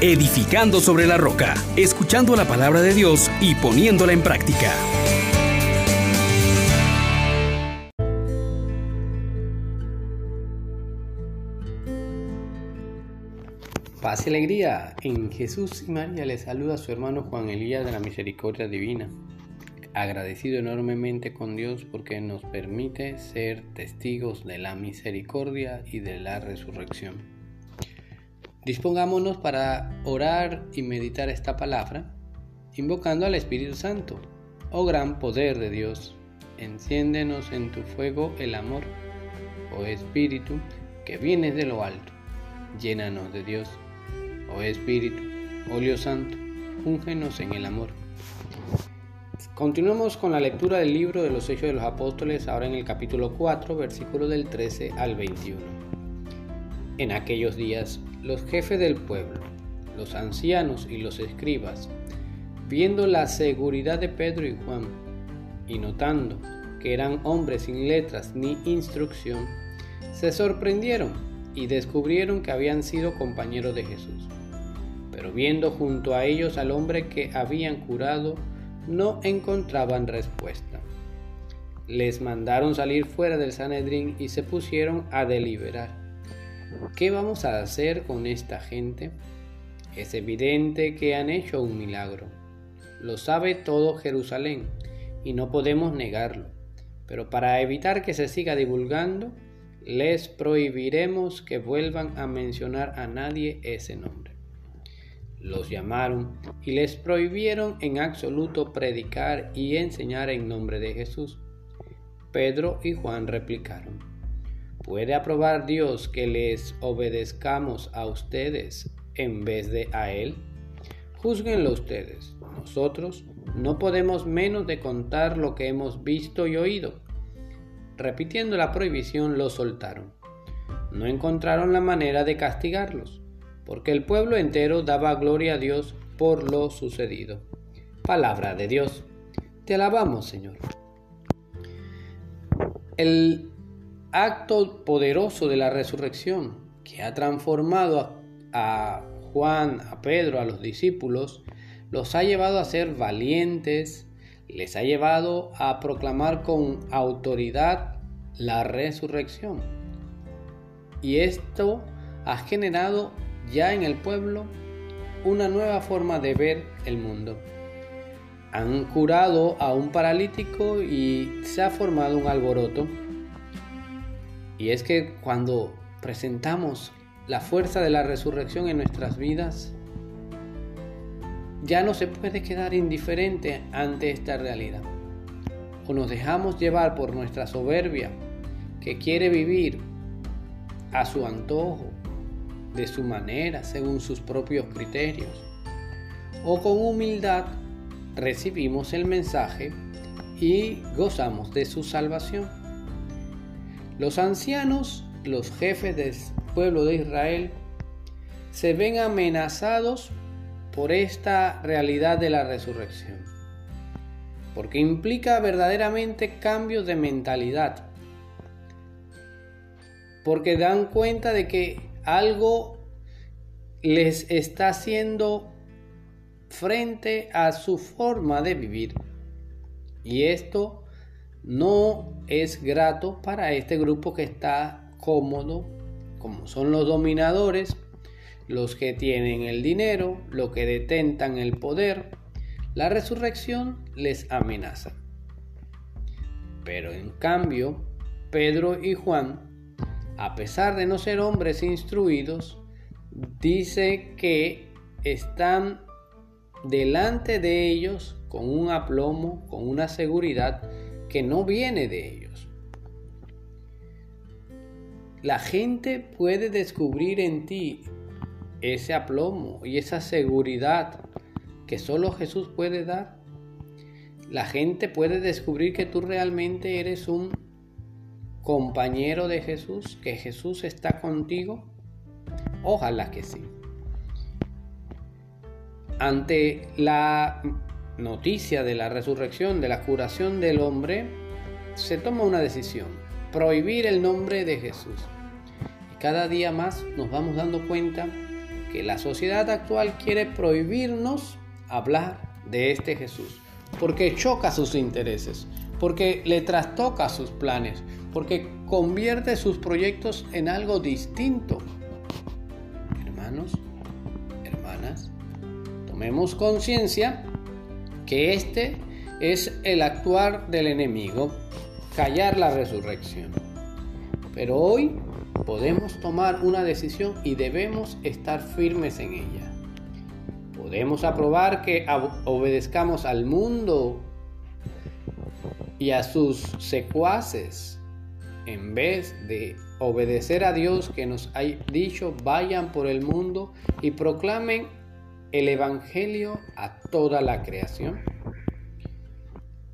edificando sobre la roca, escuchando la palabra de Dios y poniéndola en práctica. Paz y alegría. En Jesús y María le saluda a su hermano Juan Elías de la Misericordia Divina. Agradecido enormemente con Dios porque nos permite ser testigos de la misericordia y de la resurrección. Dispongámonos para orar y meditar esta palabra, invocando al Espíritu Santo. Oh gran poder de Dios, enciéndenos en tu fuego el amor, oh Espíritu, que vienes de lo alto, llénanos de Dios oh Espíritu, óleo santo, úngenos en el amor. Continuamos con la lectura del libro de los Hechos de los Apóstoles, ahora en el capítulo 4, versículos del 13 al 21. En aquellos días, los jefes del pueblo, los ancianos y los escribas, viendo la seguridad de Pedro y Juan, y notando que eran hombres sin letras ni instrucción, se sorprendieron y descubrieron que habían sido compañeros de Jesús. Pero viendo junto a ellos al hombre que habían curado, no encontraban respuesta. Les mandaron salir fuera del Sanedrín y se pusieron a deliberar. ¿Qué vamos a hacer con esta gente? Es evidente que han hecho un milagro. Lo sabe todo Jerusalén y no podemos negarlo. Pero para evitar que se siga divulgando, les prohibiremos que vuelvan a mencionar a nadie ese nombre los llamaron y les prohibieron en absoluto predicar y enseñar en nombre de Jesús. Pedro y Juan replicaron, ¿puede aprobar Dios que les obedezcamos a ustedes en vez de a Él? Júzguenlo ustedes. Nosotros no podemos menos de contar lo que hemos visto y oído. Repitiendo la prohibición, los soltaron. No encontraron la manera de castigarlos porque el pueblo entero daba gloria a Dios por lo sucedido. Palabra de Dios. Te alabamos, Señor. El acto poderoso de la resurrección que ha transformado a, Juan, a Pedro, a los discípulos, los ha llevado a ser valientes, les ha llevado a proclamar con autoridad la resurrección. Y esto ha generado ya en el pueblo una nueva forma de ver el mundo. Han curado a un paralítico y se ha formado un alboroto. Y es que cuando presentamos la fuerza de la resurrección en nuestras vidas, ya no se puede quedar indiferente ante esta realidad. O nos dejamos llevar por nuestra soberbia, que quiere vivir a su antojo, de su manera, según sus propios criterios. O con humildad recibimos el mensaje y gozamos de su salvación. Los ancianos, los jefes del pueblo de Israel, se ven amenazados por esta realidad de la resurrección, porque implica verdaderamente cambios de mentalidad, porque dan cuenta de que algo les está haciendo frente a su forma de vivir. Y esto no es grato para este grupo que está cómodo, como son los dominadores, los que tienen el dinero, los que detentan el poder. La resurrección les amenaza. Pero en cambio, Pedro y Juan a pesar de no ser hombres instruidos, dice que están delante de ellos con un aplomo, con una seguridad que no viene de ellos. La gente puede descubrir en ti ese aplomo y esa seguridad que solo Jesús puede dar. La gente puede descubrir que tú realmente eres un compañero de Jesús, que Jesús está contigo? Ojalá que sí. Ante la noticia de la resurrección, de la curación del hombre, se toma una decisión, prohibir el nombre de Jesús. Y cada día más nos vamos dando cuenta que la sociedad actual quiere prohibirnos hablar de este Jesús, porque choca sus intereses, porque le trastoca sus planes, porque convierte sus proyectos en algo distinto. Hermanos, hermanas, tomemos conciencia que este es el actuar del enemigo, callar la resurrección. Pero hoy podemos tomar una decisión y debemos estar firmes en ella. Podemos aprobar que obedezcamos al mundo y a sus secuaces en vez de obedecer a Dios que nos ha dicho vayan por el mundo y proclamen el Evangelio a toda la creación.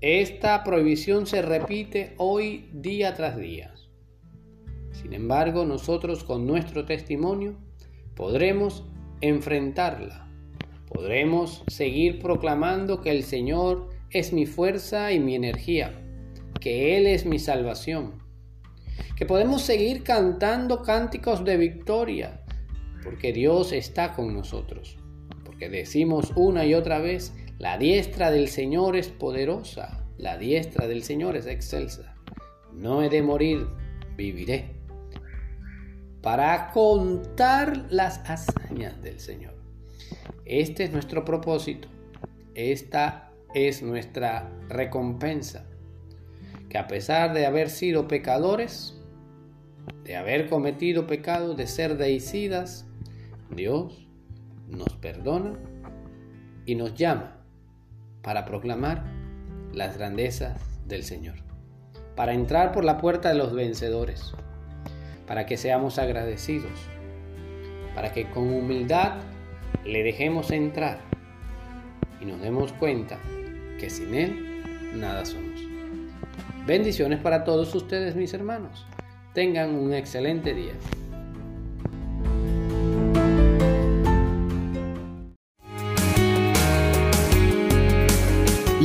Esta prohibición se repite hoy día tras día. Sin embargo, nosotros con nuestro testimonio podremos enfrentarla. Podremos seguir proclamando que el Señor es mi fuerza y mi energía, que Él es mi salvación. Que podemos seguir cantando cánticos de victoria, porque Dios está con nosotros. Porque decimos una y otra vez, la diestra del Señor es poderosa, la diestra del Señor es excelsa. No he de morir, viviré para contar las hazañas del Señor. Este es nuestro propósito. Esta es nuestra recompensa. Que a pesar de haber sido pecadores, de haber cometido pecados, de ser deicidas, Dios nos perdona y nos llama para proclamar las grandezas del Señor, para entrar por la puerta de los vencedores para que seamos agradecidos, para que con humildad le dejemos entrar y nos demos cuenta que sin Él nada somos. Bendiciones para todos ustedes, mis hermanos. Tengan un excelente día.